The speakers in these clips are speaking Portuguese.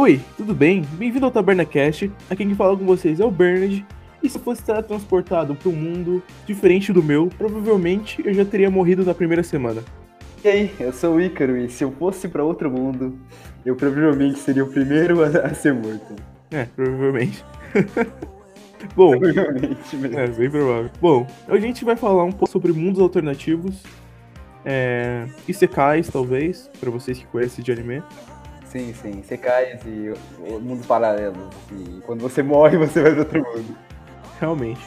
Oi, tudo bem? Bem-vindo ao TabernaCast. Aqui quem fala com vocês é o Bernard. E se fosse transportado para um mundo diferente do meu, provavelmente eu já teria morrido na primeira semana. E aí, eu sou o Ícaro e se eu fosse para outro mundo, eu provavelmente seria o primeiro a, ser morto. É, provavelmente. Bom, provavelmente mesmo. é bem provável. Bom, a gente vai falar um pouco sobre mundos alternativos, é, isekais talvez, para vocês que conhecem de anime. Sim, sim, secais e mundos paralelos. E quando você morre, você vai para outro mundo. Realmente.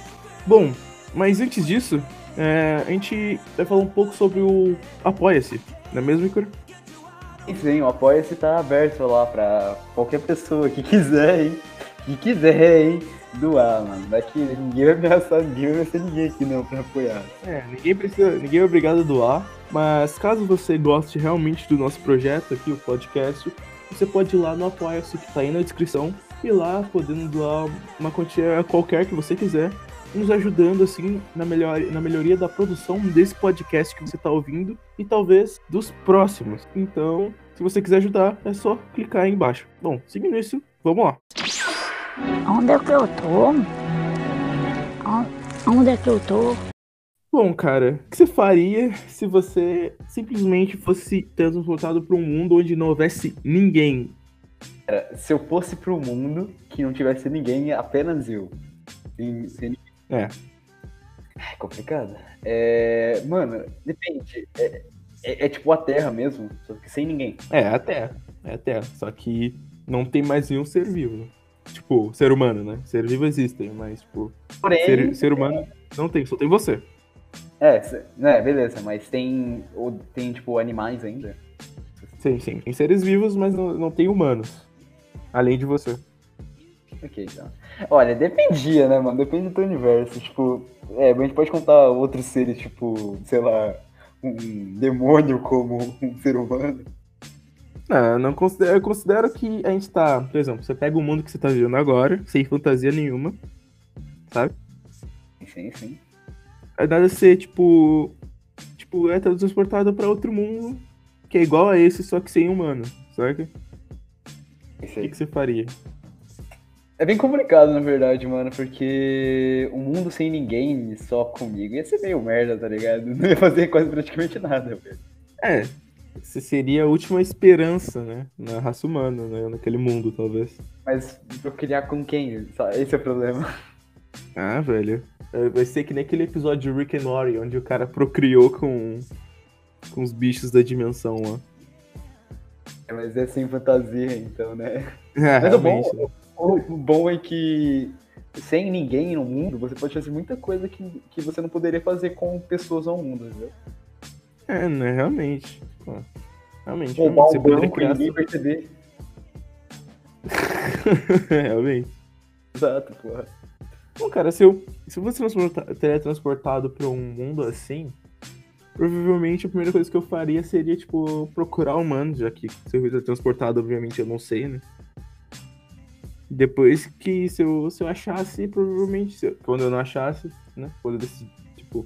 Bom, mas antes disso, é, a gente vai falar um pouco sobre o Apoia-se, não é mesmo, Icaro? Sim, o Apoia-se tá aberto lá pra qualquer pessoa que quiser, hein? Que quiser, hein? Doar, mano. Daqui ninguém vai ameaçar, ninguém vai ser ninguém aqui não pra apoiar. É, ninguém precisa, ninguém é obrigado a doar, mas caso você goste realmente do nosso projeto aqui, o podcast, você pode ir lá no Apoia-se que tá aí na descrição e lá podendo doar uma quantia qualquer que você quiser nos ajudando assim na, melhor, na melhoria da produção desse podcast que você está ouvindo e talvez dos próximos. Então, se você quiser ajudar, é só clicar aí embaixo. Bom, seguindo isso, vamos lá. Onde é que eu tô? Onde é que eu tô? Bom, cara, o que você faria se você simplesmente fosse transportado para um mundo onde não houvesse ninguém? Se eu fosse para um mundo que não tivesse ninguém, apenas eu. Sem, sem é. É complicado. É, mano, depende. É, é, é, tipo a Terra mesmo, só que sem ninguém. É, a Terra. É a Terra. Só que não tem mais nenhum ser vivo. Tipo, ser humano, né? Ser vivo existem, mas, tipo. Porém, ser, ser humano não tem, só tem você. É, né, beleza, mas tem. Tem, tipo, animais ainda. Sim, sim. Tem seres vivos, mas não, não tem humanos. Além de você. Ok, então. Olha, dependia, né, mano? Depende do teu universo. Tipo, é, a gente pode contar outros seres, tipo, sei lá, um demônio como um ser humano. Não, não considero, eu considero que a gente tá. Por exemplo, você pega o mundo que você tá vivendo agora, sem fantasia nenhuma, sabe? Sim, sim. É nada ser, tipo. Tipo, é transportado pra outro mundo que é igual a esse, só que sem humano, sabe? O que, que você faria? É bem complicado, na verdade, mano, porque um mundo sem ninguém, só comigo, ia ser meio merda, tá ligado? Não ia fazer quase praticamente nada, velho. É, você seria a última esperança, né? Na raça humana, né? Naquele mundo, talvez. Mas eu criar com quem? Esse é o problema. Ah, velho. É, vai ser que nem aquele episódio de Rick and Morty, onde o cara procriou com, com os bichos da dimensão lá. É, mas é sem fantasia, então, né? É, mas o bom, né? o bom é que sem ninguém no mundo, você pode fazer muita coisa que, que você não poderia fazer com pessoas ao mundo, entendeu? É, né? Realmente. Realmente. Roubar um banco criar... ninguém perceber. realmente. Exato, porra. Bom, cara, se eu, se eu fosse teletransportado pra um mundo assim, provavelmente a primeira coisa que eu faria seria, tipo, procurar humanos, já que se eu for transportado, obviamente eu não sei, né? Depois que se eu, se eu achasse, provavelmente, eu, quando eu não achasse, né? Quando eu decidi, tipo,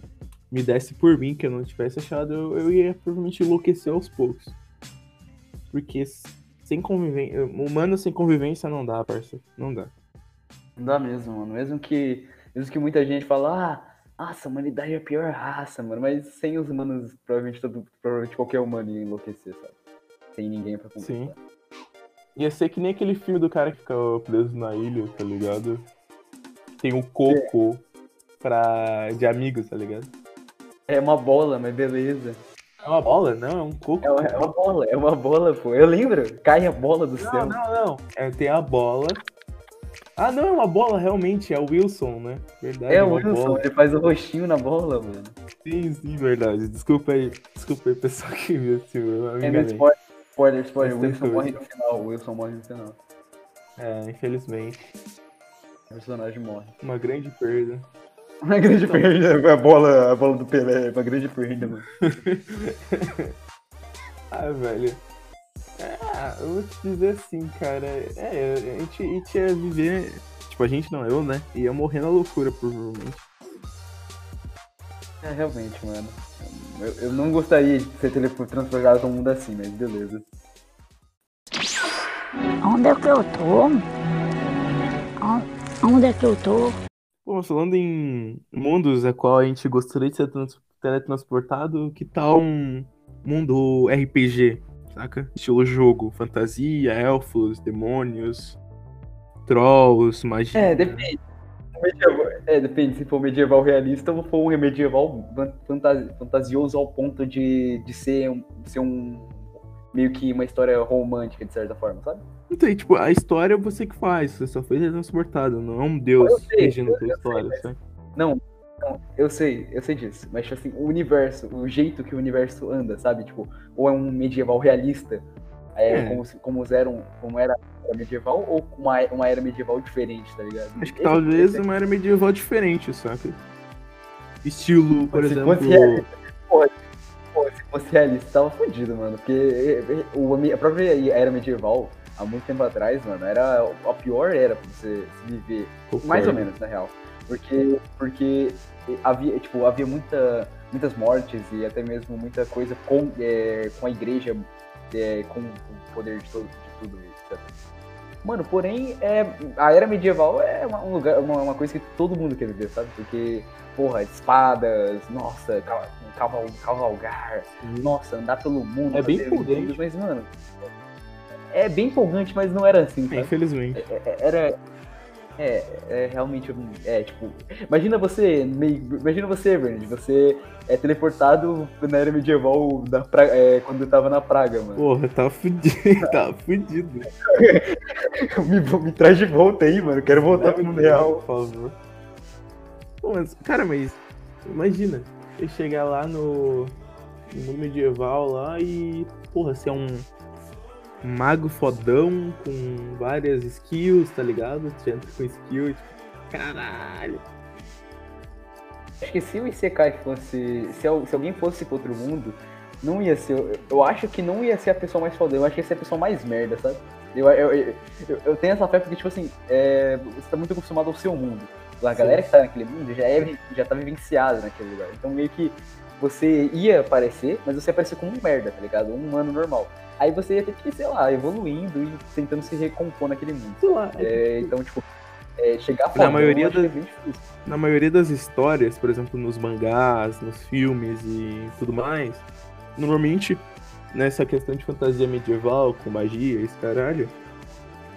me desse por mim que eu não tivesse achado, eu, eu ia provavelmente enlouquecer aos poucos. Porque sem convivência. Humano sem convivência não dá, parça. Não dá. Não dá mesmo, mano. Mesmo que. Mesmo que muita gente fala, ah, nossa, a humanidade é a pior raça, mano. Mas sem os humanos, provavelmente todo, provavelmente qualquer humano ia enlouquecer, sabe? Sem ninguém pra conversar. Sim. Ia ser que nem aquele filme do cara que fica preso na ilha, tá ligado? Tem um coco pra... de amigos, tá ligado? É uma bola, mas beleza. É uma bola? Não, é um coco. É uma, é uma bola, é uma bola, pô. Eu lembro, cai a bola do não, céu. Não, não, É, tem a bola. Ah, não, é uma bola, realmente, é o Wilson, né? Verdade. É, é o Wilson, bola. ele faz o roxinho na bola, mano. Sim, sim, verdade. Desculpa aí, desculpa aí, pessoal que viu esse filme. É, no spoiler, Spoiler, spoiler, o Wilson morre no final, o Wilson morre no final. É, infelizmente. O personagem morre. Uma grande perda. Uma grande então... perda, a bola, a bola do Pelé, uma grande perda, mano. ah, velho. Eu vou te dizer assim, cara. É, a gente, a gente ia viver. Tipo, a gente não, eu, né? Ia morrer na loucura, provavelmente. É, realmente, mano. Eu, eu não gostaria de ser teletransportado pra um mundo assim, mas beleza. onde é que eu tô? On- Onde é que eu tô? Bom, falando em mundos a qual a gente gostaria de ser trans- teletransportado, que tal um mundo RPG, saca? Estilo jogo, fantasia, elfos, demônios, trolls, magia. É, depende. Medieval- é, depende se for medieval realista ou for um medieval fan- fantasi- fantasioso ao ponto de, de ser, um, ser um. meio que uma história romântica, de certa forma, sabe? Então, e, tipo, a história você que faz, você só foi teletransportado, não é um deus regindo a tua história, mas- sabe? Não, não, eu sei, eu sei disso. Mas, tipo assim, o universo, o jeito que o universo anda, sabe? Tipo, ou é um medieval realista, é, É. Como, como, eram, como era a era medieval, ou uma, uma era medieval diferente, tá ligado? Acho que Esse- talvez esse- uma era medieval diferente, saca? Estilo, por Se exemplo. fosse realista, se fosse realista, tava fudido, mano. Porque eh, o, a própria era medieval, há muito tempo atrás, mano, era a pior era pra você se viver. Mais ou Concordo. menos, na real. Porque, porque havia, tipo, havia muita, muitas mortes e até mesmo muita coisa com, é, com a igreja, é, com o poder de, todo, de tudo isso. Mano, porém, é, a era medieval é uma, um lugar, uma, uma coisa que todo mundo quer viver, sabe? Porque, porra, espadas, nossa, caval- caval- cavalgar, nossa, andar pelo mundo. É bem empolgante. Mas, mano, é bem empolgante, mas não era assim, É, sabe? infelizmente. É- era é, é realmente é tipo imagina você imagina você Bernard você é teleportado na era medieval da pra, é, quando eu tava na praga mano Porra, tá fudido, tá fudido. me, me traz de volta aí mano quero voltar pro mundo real Por favor. Pô, mas, cara, mas imagina, eu chegar lá no, no mundo medieval lá e, porra, ser um mago fodão com várias skills, tá ligado? Você entra com skill, tipo, caralho. acho que se o Isekai fosse se, se alguém fosse pro outro mundo não ia ser eu, eu acho que não ia ser a pessoa mais foda eu acho que ia ser a pessoa mais merda sabe eu, eu, eu, eu- tenho essa fé porque tipo assim é, você tá muito acostumado ao seu mundo a galera que tá naquele mundo já é já tá vivenciada naquele lugar então meio que você ia aparecer, mas você ia aparecer como um merda, tá ligado? Um humano normal. Aí você ia ter que, sei lá, evoluindo e tentando se recompor naquele mundo. Sei lá, é É, então, tipo, é, chegar Na fodão, maioria acho que é das- bem difícil. na maioria das histórias, por exemplo, nos mangás, nos filmes e tudo mais, normalmente nessa questão de fantasia medieval, com magia, esse caralho,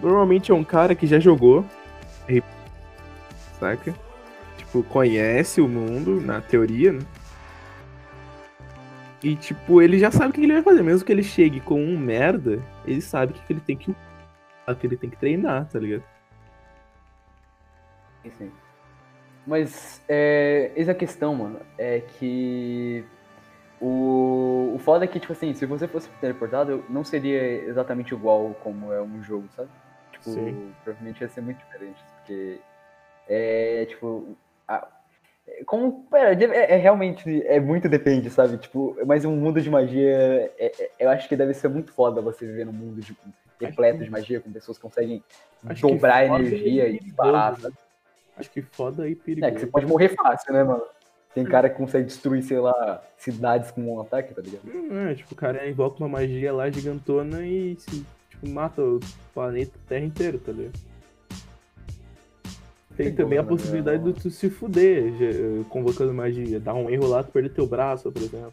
normalmente é um cara que já jogou, saca? Tipo, conhece o mundo, na teoria, né? E, tipo, ele já sabe o que ele vai fazer. Mesmo que ele chegue com um merda, ele sabe o que ele tem que que ele tem que treinar, tá ligado? Sim. Mas, é, eis a questão, mano, é que o, o foda é que, tipo assim, se você fosse teleportado, não seria exatamente igual como é um jogo, sabe? Tipo, Sim. provavelmente ia ser muito diferente, porque é, tipo, é, como, pera, é, é realmente, é muito depende, sabe? Tipo, mas um mundo de magia, é- é- eu acho que deve ser muito foda você viver num mundo de, repleto de magia, com pessoas que conseguem Acho que dobrar a foda energia e disparar, perigoso, sabe? Acho que foda e É, que perigoso. você pode morrer fácil, né, mano? Tem cara que consegue destruir, sei lá, cidades com um ataque, tá ligado? É, tipo, o cara invoca uma magia lá gigantona e se, tipo, mata o planeta Terra inteiro, tá ligado? Tem Tem também a como, né? possibilidade de tu se fuder já, convocando magia. Dar um erro lá, tu perder teu braço, por exemplo.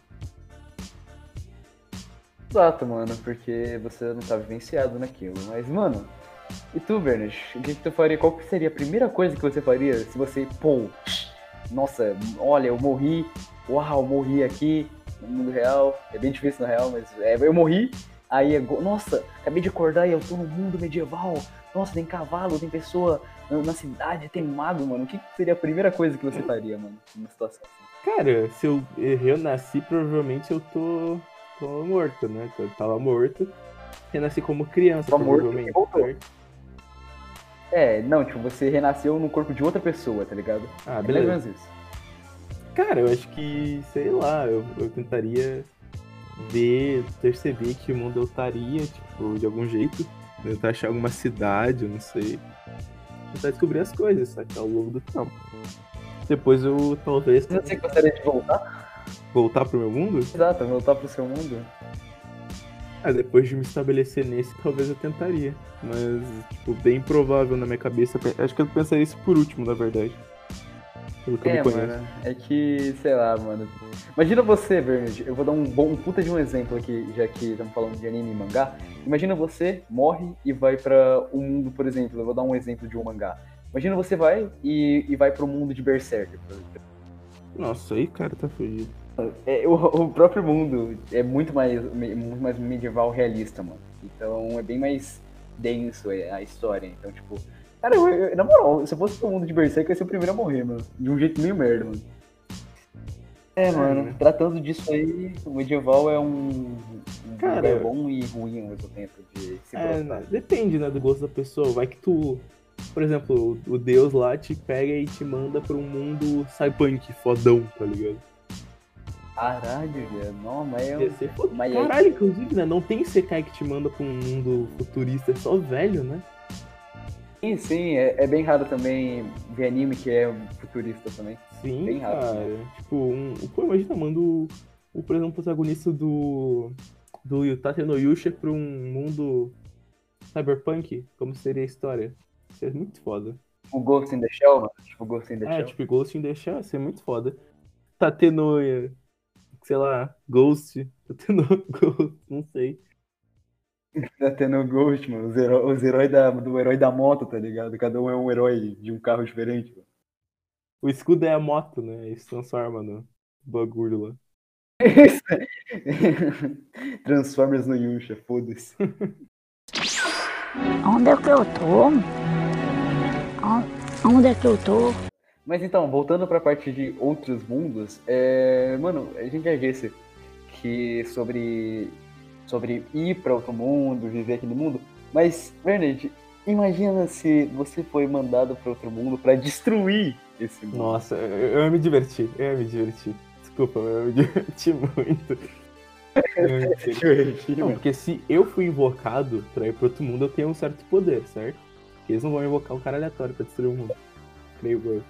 Exato, mano, porque você não tá vivenciado naquilo. Mas, mano, e tu, Bernard? O que, que tu faria? Qual que seria a primeira coisa que você faria se você, pô, nossa, olha, eu morri, uau, morri aqui no mundo real. É bem difícil na real, mas é, eu morri. Aí, ago- nossa, acabei de acordar e eu tô no mundo medieval. Nossa, tem cavalo, tem pessoa na, cidade, tem mago, mano. O que, seria a primeira coisa que você faria, mano, numa situação assim? Cara, se eu, eu nasci, provavelmente eu tô, tô morto, né? Eu tava morto. Renasci como criança, Tava morto provavelmente. certo? É, não, tipo, você renasceu no corpo de outra pessoa, tá ligado? Ah, É mais ou beleza. menos isso. Cara, eu acho que, sei lá, eu, eu tentaria ver, perceber que o mundo eu estaria, tipo, de algum jeito. Tentar achar alguma cidade, eu não sei. Tentar descobrir as coisas, sabe? Ao longo do tempo. Depois eu talvez Você gostaria de voltar? voltar pro meu mundo. Exato, voltar pro seu mundo. Ah, depois de me estabelecer nesse, talvez eu tentaria. Mas, tipo, bem provável na minha cabeça. Acho que eu pensaria isso por último, na verdade. Pelo que eu É, me conheço. mano, é que, sei lá, mano. Imagina você, Bernard, eu vou dar um bom um puta de um exemplo aqui, já que estamos falando de anime e mangá. Imagina você morre e vai pra um mundo, por exemplo, eu vou dar um exemplo de um mangá. Imagina você vai e, e vai pro mundo de Berserker. por exemplo. Nossa, aí, cara, tá fugido. É, o, o próprio mundo é muito mais, muito mais medieval realista, mano. Então é bem mais denso é, a história. Então, tipo. Cara, eu, eu- na moral, se eu fosse pro mundo de Berserk, eu ia ser o primeiro a morrer, mano. De um jeito meio merda, mano. É, mano, né? tratando disso aí, o medieval é um, um Cara, lugar bom e ruim ao mesmo tempo de se É, gostar. né, depende, né, do gosto da pessoa. Vai que tu, por exemplo, o o deus lá te pega e te manda pra um mundo cyberpunk fodão, tá ligado? Caralho, velho. Não, mas eu. ser foda. Mas aí- Caralho, inclusive, né, não tem Sekai que te manda pra um mundo futurista, é só velho, né? Sim, sim, é, é bem raro também ver anime que é futurista também. Sim, Bem rápido, cara. Tipo, um, pô, imagina, manda o, o, por exemplo, o protagonista do, do Yutate no Yusha pra um mundo cyberpunk, como seria a história? Isso é muito foda. O Ghost in the Shell, mano. Tipo, Ghost in the É, Shell. tipo, Ghost in the Shell, isso é muito foda. Tendo, eh, sei lá, Ghost, tendo Ghost, não sei. Tá tendo o Ghost, mano. Os, heró- os heróis da, do herói da moto, tá ligado? Cada um é um herói de um carro diferente, mano. O escudo é a moto, né? E se transforma no bagulho lá. Transformers no Yusha, foda-se. Onde é que eu tô? On- Onde é que eu tô? Mas então, voltando pra parte de outros mundos, é... mano, a gente já disse que sobre, sobre ir pra outro mundo, viver aquele mundo, mas, Bernard, imagina se você foi mandado pra outro mundo pra destruir esse mundo. Nossa, eu, me divertir, eu ia me divertir. Desculpa, eu me diverti muito. Eu me. Não, porque se eu fui invocado pra ir pro outro mundo, eu tenho um certo poder, certo? Porque eles não vão invocar um cara aleatório pra destruir o mundo. Creio eu.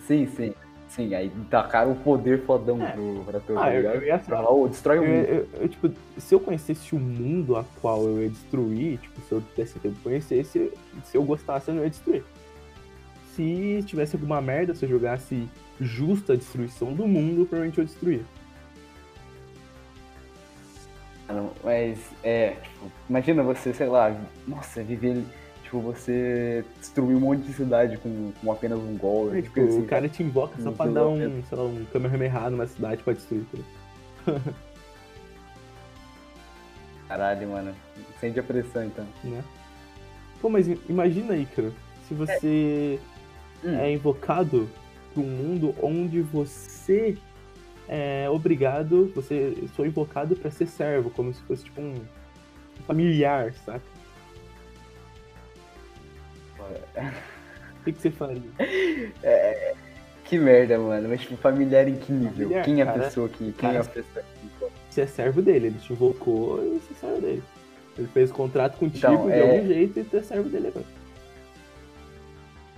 Sim, sim. Sim, aí tacaram o poder fodão É. pro, pra Ah, tá eu- eu ia lá, ô, destrói o mundo. eu- eu, tipo, se eu conhecesse o mundo a qual eu ia destruir, tipo, se eu tivesse tempo conhecer, se, eu gostasse, eu não ia destruir. Se tivesse alguma merda, se eu jogasse justa a destruição do mundo, provavelmente eu destruir. Não, Mas, é, tipo, imagina você, sei lá, nossa, viver, tipo, você destruir um monte de cidade com, com apenas um gol. É, tipo, assim, o cara te invoca só pra dar um, sei lá, um Kamehameha numa cidade pra destruir. tá ligado? Caralho, mano. Sente a pressão, então. né? Pô, mas imagina aí, cara, se você Hum. é invocado para um mundo onde você é obrigado, você sou invocado pra ser servo, como se fosse tipo um familiar, saca? O que, que você faria? Que merda, mano. Mas, tipo, familiar em que nível? Familiar, quem é a cara. pessoa que. Quem Cara, é a pessoa que. Você é servo dele, ele te invocou e você é servo dele. Ele fez contrato contigo Então, de é- algum jeito e tu é servo dele agora.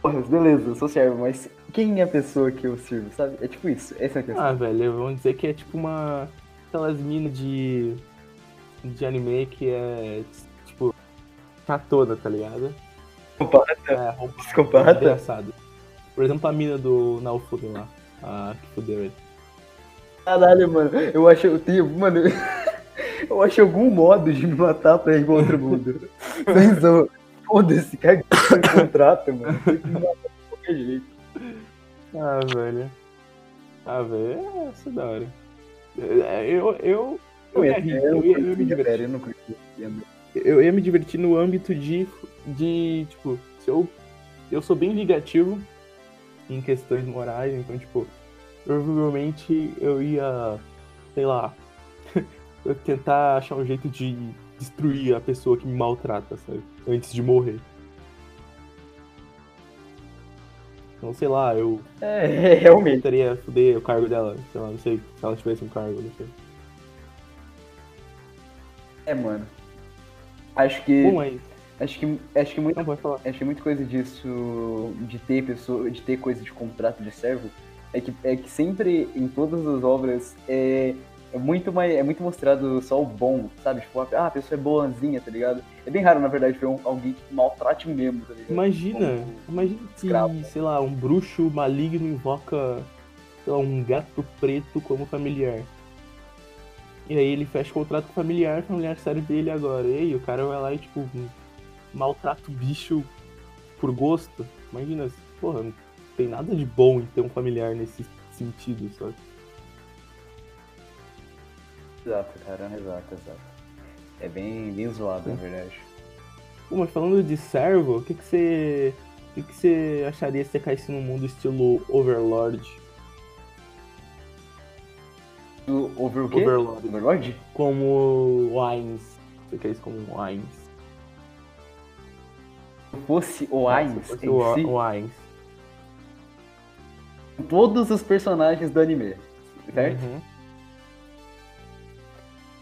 Porra, beleza, eu sou servo, mas quem é a pessoa que eu sirvo, sabe? É tipo isso. Essa é a questão. Ah, velho, vamos dizer que é tipo uma. Aquelas minas de. de anime que é. tipo. chatona, tá ligado? Psicopata. É, roupa Psicopata. engraçado. Por exemplo, a mina do Naofumi lá. A que fudeu ele. Caralho, mano. Eu acho. Eu tenho. Mano. Eu acho algum modo de me matar pra ir pro outro mundo. Pensou. Foda-se, no contrato, mano. Tem que me matar de qualquer jeito. Ah, velho. Ah, velho, é, isso é da hora. Eu, eu, eu, ia rir, eu, ia, eu ia me divertir. Eu. Eu ia me divertir no âmbito de, de tipo, se eu, eu sou bem vingativo em questões morais, então, tipo, provavelmente eu ia, sei lá, eu tentar achar um jeito de destruir a pessoa que me maltrata, sabe? Antes de morrer. Então, sei lá, eu É, realmente. tentaria fuder o cargo dela, sei lá, não sei, se ela tivesse um cargo, não sei. É, mano. Acho que. Bom, aí, Acho que. Acho que muito. Acho que muita coisa disso, de ter pessoa, de ter coisa de contrato de servo, é que, é que sempre em todas as obras é, é muito, mais, é muito mostrado só o bom, sabe? Tipo, ah, a pessoa é boazinha, tá ligado? É bem raro, na verdade, ver um, alguém que maltrate mesmo, tá ligado? Imagina, Como- imagina que, escravo. sei lá, um bruxo maligno invoca, sei lá, um gato preto como familiar. E aí ele fecha o contrato familiar, o familiar serve dele agora. E aí o cara vai lá e, tipo, maltrata o bicho por gosto. Imagina, porra, não tem nada de bom em ter um familiar nesse sentido, sabe? Exato, cara, exato, exato. É bem, bem zoado, na verdade. Pô, mas falando de servo, o que que você. O que que você acharia se você caísse num mundo estilo Overlord? O over o quê? Overlord. Overlord? Como Wines. Você caísse como Wines. Se fosse o Ainz Se fosse em o si, Wines. todos os personagens do anime, certo? Uhum.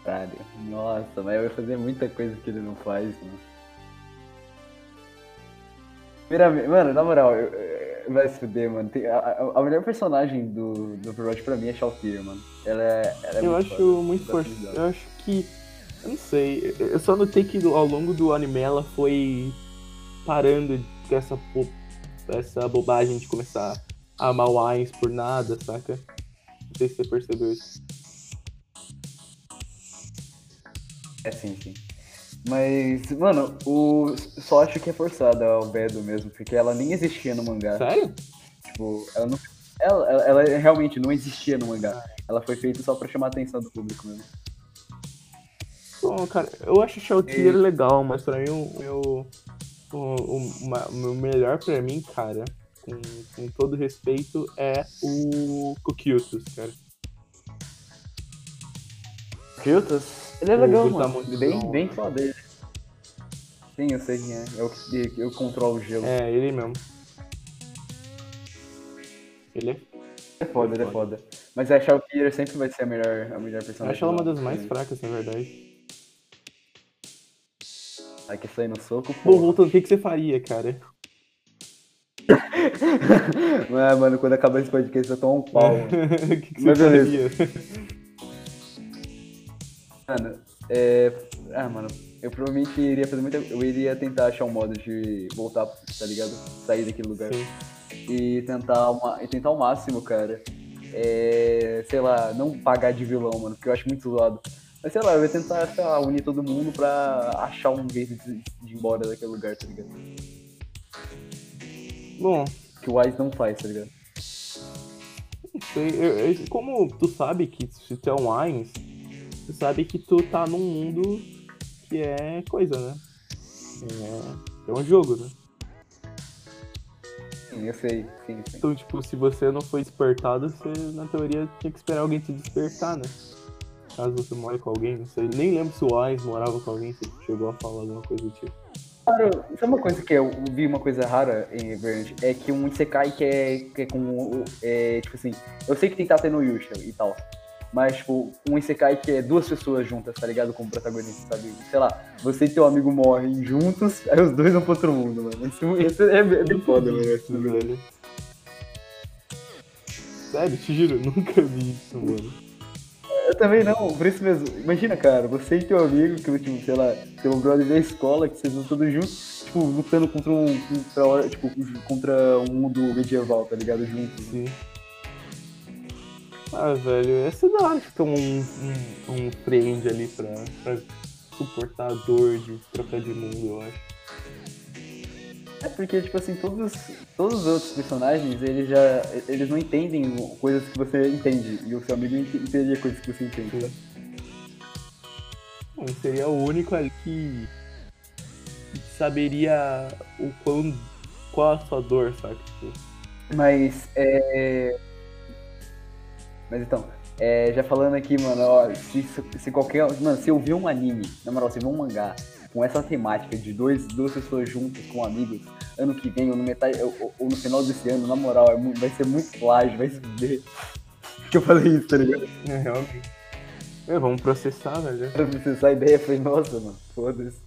Caralho, nossa, mas ia fazer muita coisa que ele não faz, mano. Primeiramente, mano, na moral, eu- eu- vai se fuder, mano. Tem- a, a- melhor personagem do, do Overwatch pra mim é Shalltear, mano. Ela é. Ela é Eu muito acho foda. muito forte. Eu acho que. Eu não sei. Eu só notei que ao longo do anime ela foi parando com essa, essa bobagem de começar a amar o por nada, saca? Não sei se você percebeu isso. É sim, sim. Mas, mano, o, só acho que é forçada o Bedo mesmo, porque ela nem existia no mangá. Sério? Tipo, ela não. Ela, ela, ela realmente não existia no mangá. Ela foi feita só pra chamar a atenção do público mesmo. Bom, cara, eu acho o Shalltear E- legal, mas pra mim o meu. O, o, uma- o melhor pra mim, cara, com, com todo respeito, é o Kukyutus, cara. Filtros? Ele é legal, Brutamontes mano. Bem, bem né? foda ele. Sim, eu sei quem é. Eu, que- eu controlo o gelo. É, ele mesmo. Ele é. É foda, ele é foda. Mas a Shallkeer sempre vai ser a melhor, a melhor Eu personagem. acho ela uma das mais do- fracas, na verdade. Ai, que sair no soco, Bom, pô. voltando, o que, que você faria, cara? ah, mano, quando acabar esse podcast eu tomo um pau, mano. O que, que você Mas faria? Mano, é. Ah, mano, eu provavelmente iria fazer muita. Eu iria tentar achar um modo de voltar, tá ligado? Sair daquele lugar. Sim. E tentar, uma... e tentar o máximo, cara. É. Sei lá, não pagar de vilão, mano, porque eu acho muito zoado. Mas sei lá, eu ia tentar, sei lá, unir todo mundo pra achar um jeito de, de ir embora daquele lugar, tá ligado? Bom, Que o Wise não faz, tá ligado? não sei. eu- eu- como tu sabe que se tu é um Ainz, tu sabe que tu tá num mundo que é coisa, né? É, é um jogo, né? Sim, eu sei, sim, sim. Então, tipo, se você não foi despertado, você, na teoria, tinha que esperar alguém te despertar, né? Caso você more com alguém, não sei. Nem lembro se o Ainz morava com alguém, se chegou a falar alguma coisa do tipo. Claro, sabe uma coisa que eu vi uma coisa rara em Everland? É que um Isekai que é, que é com. É, tipo assim, eu sei que tem Tate no Yusha e tal. Mas, tipo, um Isekai que é duas pessoas juntas, tá ligado? Como protagonista, sabe? Sei lá, você e teu amigo morrem juntos, aí os dois vão pro outro mundo, mano. Isso, isso é, bem- é bem foda, mano. velho. Sério, te juro, eu nunca vi isso, mano. Eu também não, por isso mesmo. Imagina, cara, você e teu amigo, que, tipo, sei lá, teu brother da escola, que vocês vão todos juntos, tipo, lutando contra um. Contra, tipo, contra um mundo medieval, tá ligado? Juntos. Sim. Ah, velho, é da hora que tem um, um, um friend ali pra, pra suportar a dor de trocar de mundo, eu acho. É porque, tipo assim, todos, todos os outros personagens, eles já. Eles não entendem coisas que você entende. E o seu amigo ent- entenderia coisas que você entende. Sim. Bom, seria o único ali que saberia o quão. qual a sua dor, sabe? Tipo, Mas, é. Mas então, é, já falando aqui, mano, ó, se, se qualquer. Mano, se eu ver um anime, na moral, se eu ver um mangá com essa temática de dois, duas pessoas juntas com amigos, ano que vem, ou no, metade, ou, ou- no final desse ano, na moral, é mu- vai ser muito plágio, vai se ver. Que eu falei isso, tá ligado? é realmente. É, vamos processar, velho. Pra processar a ideia, eu falei, nossa, mano, foda-se.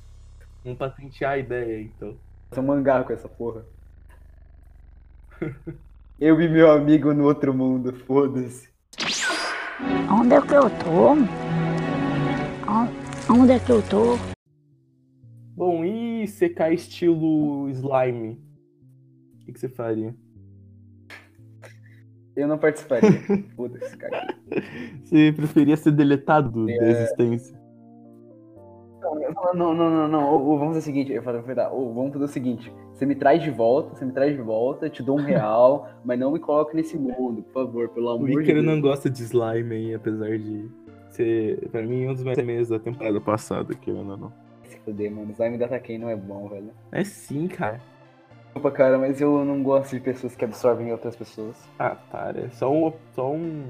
Vamos patentear a ideia, então. Um mangá com essa porra. Eu e meu amigo no outro mundo, foda-se. Onde é que eu tô? On- Onde é que eu tô? Bom, e secar estilo slime? O que, que você faria? Eu não participaria. Foda-se, cara. Você preferia ser deletado da É. existência? Não, não, não, não, não. Vamos fazer o seguinte, eu falei, tá, vamos fazer o seguinte. Você me traz de volta, você me traz de volta, te dou um real, mas não me coloque nesse mundo, por favor, pelo O amor de Deus. não gosta de slime aí, apesar de ser, pra mim, um dos mais meses da temporada passada, querendo ou não. Se fuder, mano. Slime da Takei não é bom, velho. É sim, cara. Desculpa, cara, mas eu não gosto de pessoas que absorvem outras pessoas. Ah, para. É só um, só um,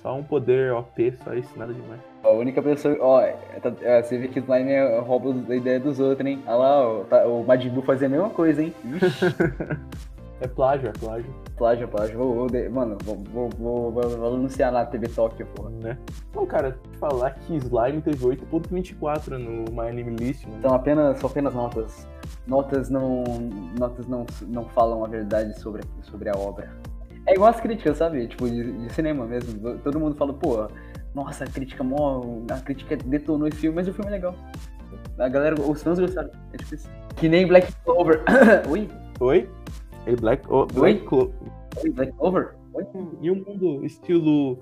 só um poder OP, só isso, nada demais. A única pessoa. Ó, é, tá- é, você vê que slime é, rouba a ideia dos outros, hein? Olha lá, ó, tá- o Majin Buu fazia a mesma coisa, hein? Ixi, É plágio, é plágio, plágio, plágio. Vou, vou de- mano, vou, vou, vou, anunciar na TV Tóquio, porra. né? Bom, cara, falar que slime teve 8.24 no My Anime List, mano. São apenas, são apenas notas. Notas não. Notas não, não falam a verdade sobre, sobre a obra. É igual as críticas, sabe? Tipo, de, de cinema mesmo. Todo mundo fala, pô, nossa, a crítica mó. A crítica detonou esse filme, mas o filme é legal. A galera, os fãs gostaram. É tipo isso. Que nem Black Clover. Oi? Oi? Ei, Black, oh, Black Clo- Black Clover? Oi? E um mundo estilo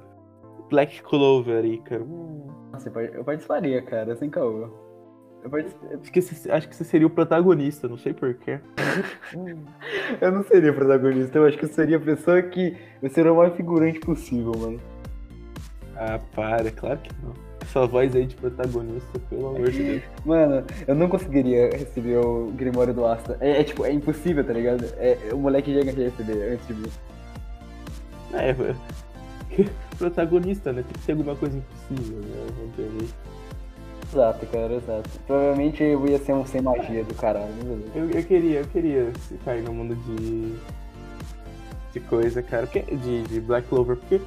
Black Clover aí, cara. Hum, Nossa, eu par- eu participaria, cara, sem caô. Eu, acho, que você, acho que você seria o protagonista, não sei porquê. eu não seria protagonista, eu acho que eu seria a pessoa que. Eu seria o mais figurante possível, mano. Ah, para, claro que não. Essa voz aí de protagonista, pelo amor de Deus. Mano, eu não conseguiria receber o Grimório do Asta. É, é, tipo, é impossível, tá ligado? É, o moleque já ia receber antes de mim. É, protagonista, né? Tem que ser alguma coisa impossível, né? Aí. Exato, cara, exato. Provavelmente eu ia ser um sem magia do caralho, mas beleza. Eu, eu queria, eu queria cair no mundo de. de coisa, cara. De, de Black Clover, porque,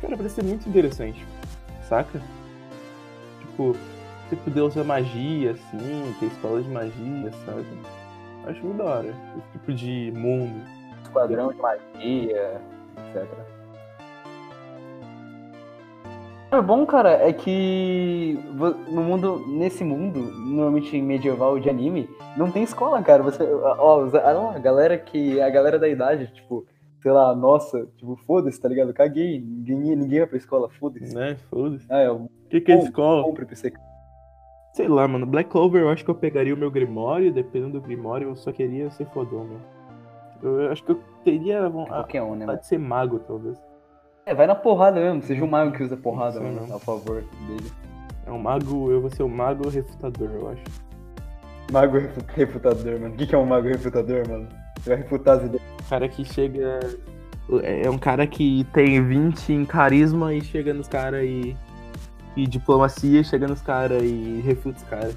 cara, parece ser muito interessante. Saca? Tipo, você poder usar magia, assim, ter escola de magia, sabe? Acho muito da hora. Esse tipo de mundo. Esquadrão de magia, etc. O bom, cara, é que no mundo, nesse mundo, normalmente medieval de anime, não tem escola, cara. Você, ó, lá, a galera que. A galera da idade, tipo, sei lá, nossa, tipo, foda-se, tá ligado? Caguei, ninguém, ninguém vai pra escola, foda-se. Né? Foda-se. Ah, é, O que, que é escola? compre pra você. Sei lá, mano. Black Clover, eu acho que eu pegaria o meu Grimório, dependendo do Grimório, eu só queria ser fodão, meu. Eu, eu acho que eu teria a a Qualquer um, né? vontade de ser mago, talvez. É, vai na porrada mesmo, seja um mago que usa porrada, Sim, mano, não. a favor dele. É um mago, eu vou ser um mago refutador, eu acho. Mago refu- refutador, mano. O que, que é um mago refutador, mano? Você vai refutar as ideias. Cara que chega. É um cara que tem 20 em carisma e chega nos caras e. E diplomacia, chega nos caras e refuta os caras.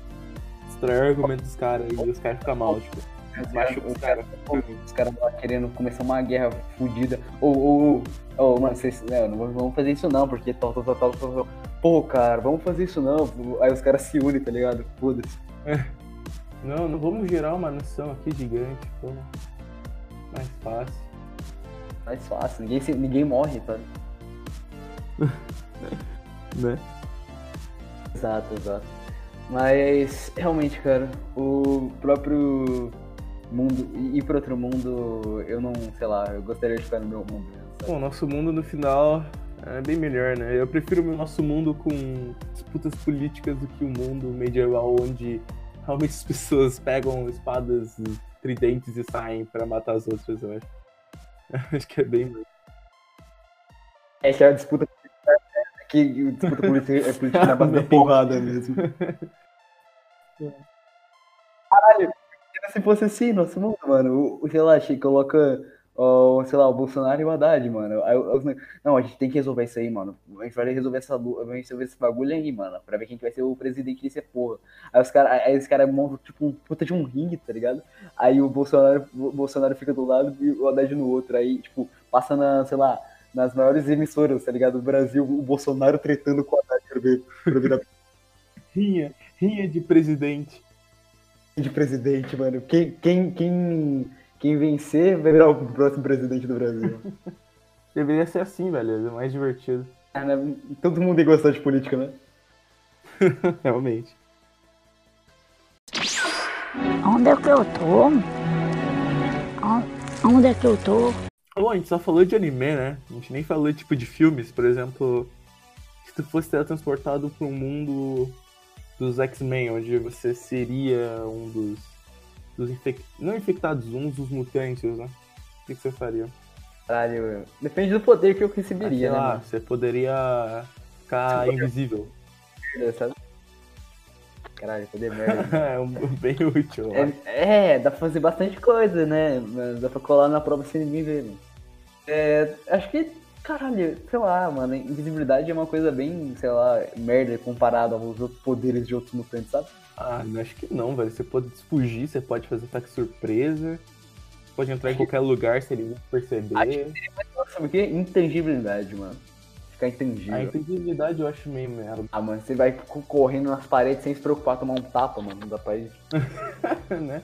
Destrói o argumento dos caras e os caras ficam mal, tipo. Machuca os caras. Os caras lá querendo começar uma guerra fudida. Ô, ô, ô, ô, mano, vocês. Não, não vamos fazer isso não, porque tal, tal, tal, tal. Pô, cara, vamos fazer isso não. Aí os caras se unem, tá ligado? Foda-se. Não, não vamos gerar uma nação aqui gigante, pô. Mais fácil. Mais fácil, ninguém, se- ninguém morre, tá? Né? Exato, exato. Mas, realmente, cara, o próprio mundo, ir pra outro mundo, eu não, sei lá, eu gostaria de ficar no meu mundo. mesmo, sabe? Bom, nosso mundo no final é bem melhor, né? Eu prefiro o nosso mundo com disputas políticas do que o mundo medieval onde realmente as pessoas pegam espadas e tridentes e saem pra matar as outras, eu acho. acho que é bem melhor. É a disputa política que a disputa política é política na base da porrada mesmo. Caralho, se fosse assim, nosso mundo, mano, o, che- coloca, ó, sei lá, o Bolsonaro e o Haddad, mano. Não, a gente tem que resolver isso aí, mano. A gente vai resolver essa vai resolver esse bagulho aí, mano, pra ver quem que vai ser o presidente desse porra. Aí os caras, aí os caras montam tipo um puta de um ringue, tá ligado? Aí o Bolsonaro, o Bolsonaro fica do lado e o Haddad no outro. Aí, tipo, passa na, sei lá, nas maiores emissoras, tá ligado? Do Brasil, o Bolsonaro tretando com o Haddad pra ver, pra virar Rinha, rinha de presidente. de presidente, mano. Quem, quem, quem, quem vencer vai virar o próximo presidente do Brasil. Deveria ser assim, velho, é mais divertido. Ah, né? Todo mundo ia gostar de política, né? Realmente. Onde é que eu tô? On- Onde é que eu tô? Bom, a gente só falou de anime, né? A gente nem falou tipo de filmes, por exemplo, se tu fosse teletransportado para um mundo dos X-Men, onde você seria um dos, dos não infectados, um dos mutantes, né? O que, que você faria? Caralho, depende do poder que eu Ah, receberia, sei né? mano? você poderia ficar invisível. Sabe? Caralho, poder merda. é um- bem útil. É, é, dá pra fazer bastante coisa, né? Mas Dá pra colar na prova sem ninguém ver, mano. É, acho que, caralho, sei lá, mano, invisibilidade é uma coisa bem, sei lá, merda comparado aos outros poderes de outros mutantes, sabe? Ah, acho que não, velho. Você pode fugir, você pode fazer ataque surpresa, pode entrar em qualquer lugar sem ninguém perceber. Nossa, sabe o que? Intangibilidade, mano. Ficar intangível. A invisibilidade eu acho meio merda, Ah, mano, você vai co- correndo nas paredes sem se preocupar tomar um tapa, mano. Pra ir. né?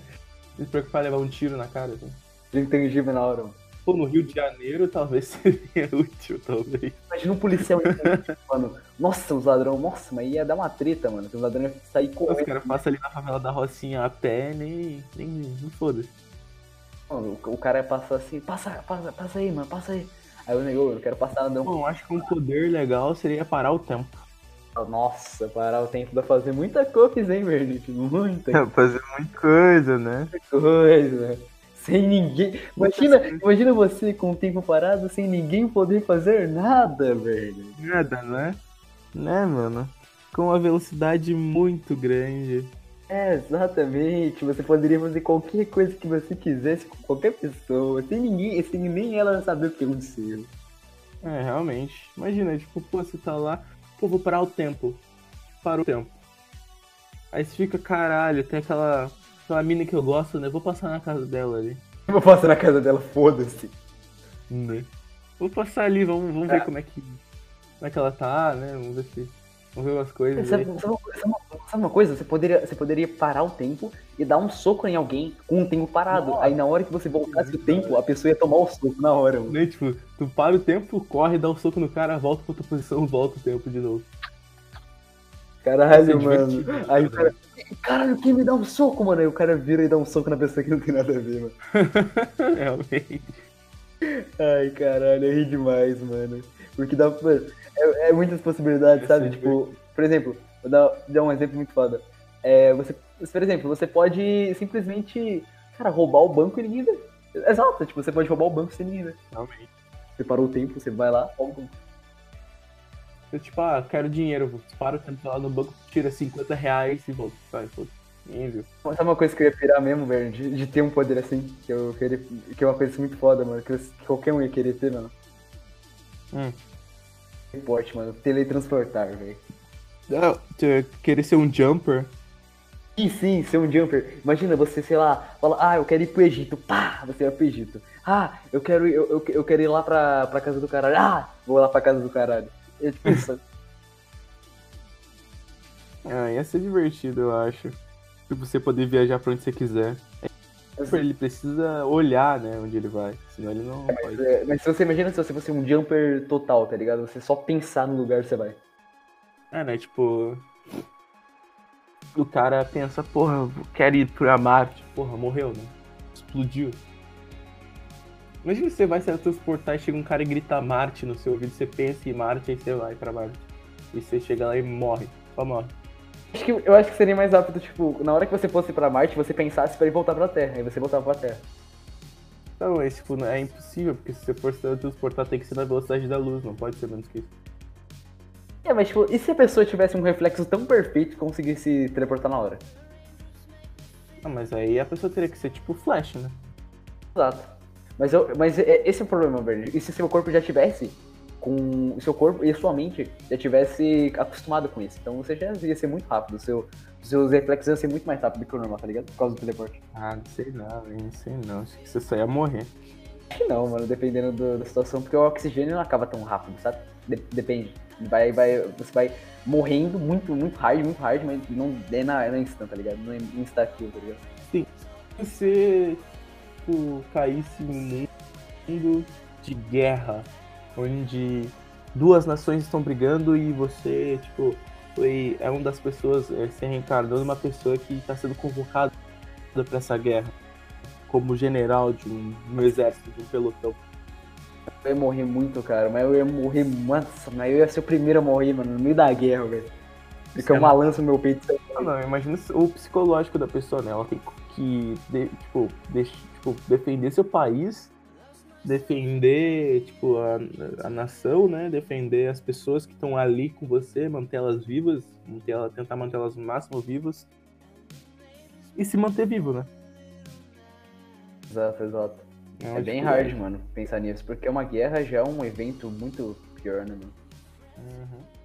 Se preocupar levar um tiro na cara. Assim. Intangível na hora, mano. Pô, no Rio de Janeiro talvez seria útil, talvez. Imagina um policial intangível, mano. Nossa, os ladrões. Nossa, mas ia dar uma treta, mano. que Os ladrões iam sair Os correndo. caras passam ali na favela da Rocinha a pé, nem. nem. não foda-se. Mano, o o cara passa assim, passa, passa, passa aí, mano, passa aí. Aí eu negou, eu quero passar andando. Bom, acho que um poder legal seria parar o tempo. Nossa, parar o tempo dá fazer muita coisa, hein, Bernite? Muita fazer muita coisa, né? coisa. Sem ninguém. Imagina, imagina você com o tempo parado sem ninguém poder fazer nada, velho. Nada, né? Né, mano? Com uma velocidade muito grande. É, exatamente. Você poderia fazer qualquer coisa que você quisesse com qualquer pessoa, sem ninguém, sem nem ela saber o que aconteceu. É, realmente. Imagina, tipo, pô, você tá lá, pô, vou parar o tempo. Para o tempo. Aí você fica, caralho, tem aquela, aquela mina que eu gosto, né? Vou passar na casa dela ali. Eu vou passar na casa dela, foda-se. Né? Vou passar ali, vamos, vamos ver como é que. Como é que ela tá, né? Vamos ver se. Vamos ver umas coisas Sabe, sabe uma, sabe sabe uma coisa? Você poderia, você poderia parar o tempo e dar um soco em alguém com o tempo parado. Aí na hora que você voltasse o tempo, a pessoa ia tomar o soco na hora, mano. Né? Tipo, tu para o tempo, corre, dá um soco no cara, volta pra outra posição, volta o tempo de novo. Caralho, é mano. Aí o cara. Caralho, quem me dá um soco, mano? Aí o cara vira e dá um soco na pessoa que não tem nada a ver, mano. Realmente. Ai, caralho, eu ri demais, mano. Porque dá pra. É, é muitas possibilidades, É sabe? sempre. Tipo, por exemplo, vou dar, dar um exemplo muito foda. É, você, por exemplo, você pode simplesmente, cara, roubar o banco e ninguém vê. Exato, tipo, você pode roubar o banco sem ninguém ver. Realmente. Você parou o tempo, você vai lá, rouba o banco. Eu, tipo, ah, quero dinheiro, para o tempo lá no banco, tira 50 reais e volta. Vai, foda. Ninguém viu. Sabe uma coisa que eu ia pirar mesmo, velho? De, de ter um poder assim, que eu queria, que é uma coisa muito foda, mano, que, eu- que qualquer um ia querer ter, mano. Hum. Teleporte, mano. Teletransportar, velho. Ah, querer ser um jumper? Sim, sim, ser um jumper. Imagina você, sei lá, fala, ah, eu quero ir pro Egito. Pá, você vai pro Egito. Ah, eu quero ir, eu, eu, eu quero ir lá pra, pra casa do caralho. Ah, vou lá pra casa do caralho. É tipo isso. Ah, ia ser divertido, eu acho. Tipo, você poder viajar pra onde você quiser. Ele precisa olhar, né, onde ele vai. Senão ele não pode. É, mas se você imagina se você fosse um jumper total, tá ligado? Você só pensar no lugar que você vai. É, né, tipo... O cara pensa, porra, quero ir pra Marte. Porra, morreu, né? Explodiu. Imagina você vai se transportar e chega um cara e grita Marte no seu ouvido, você pensa em Marte, aí você vai pra Marte. E você chega lá e morre. Só morre. Acho que, eu acho que seria mais rápido, tipo, na hora que você fosse pra Marte, você pensasse pra ir voltar pra Terra. Aí você voltava pra Terra. Não, mas tipo, é impossível, porque se você for se transportar tem que ser na velocidade da luz, não pode ser menos que isso. É, mas tipo, e se a pessoa tivesse um reflexo tão perfeito que conseguisse teleportar na hora? Ah, mas aí a pessoa teria que ser tipo Flash, né? Exato. Mas, eu, mas é- esse é o problema, Bernie. E se seu corpo já tivesse com. O seu corpo e a sua mente já tivesse acostumado com isso? Então você já ia ser muito rápido. Seu, os seus reflexos iam ser muito mais rápido que o normal, tá ligado? Por causa do teleporte. Ah, não sei não, hein, não sei não. Acho que você só ia morrer. Acho que não, mano, dependendo do- da situação, porque o oxigênio não acaba tão rápido, sabe? De- depende. Vai, vai, você vai morrendo muito, muito hard, muito hard, mas não é na, é na instant, tá ligado? Não é insta kill, tá ligado? Se você tipo, caísse em um mundo de guerra, onde duas nações estão brigando e você, tipo, foi, é uma das pessoas, é, se reencarnou numa pessoa que está sendo convocada para essa guerra, como general de um, um exército, de um pelotão. Eu ia morrer muito, cara, mas eu ia morrer, nossa, mas eu ia ser o primeiro a morrer, mano, no meio da guerra, velho. Fica uma lança no meu peito. Não, não, imagina o psicológico da pessoa, né? Ela tem que, de, tipo, de, tipo, defender seu país, defender, tipo, a, a nação, né? Defender as pessoas que estão ali com você, mantê-las vivas, manter tentar mantê-las no máximo vivas e se manter vivo, né? Exato, exato. É, é bem hard, mano, pensar nisso, porque uma guerra já é um evento muito pior, né, mano? Uhum.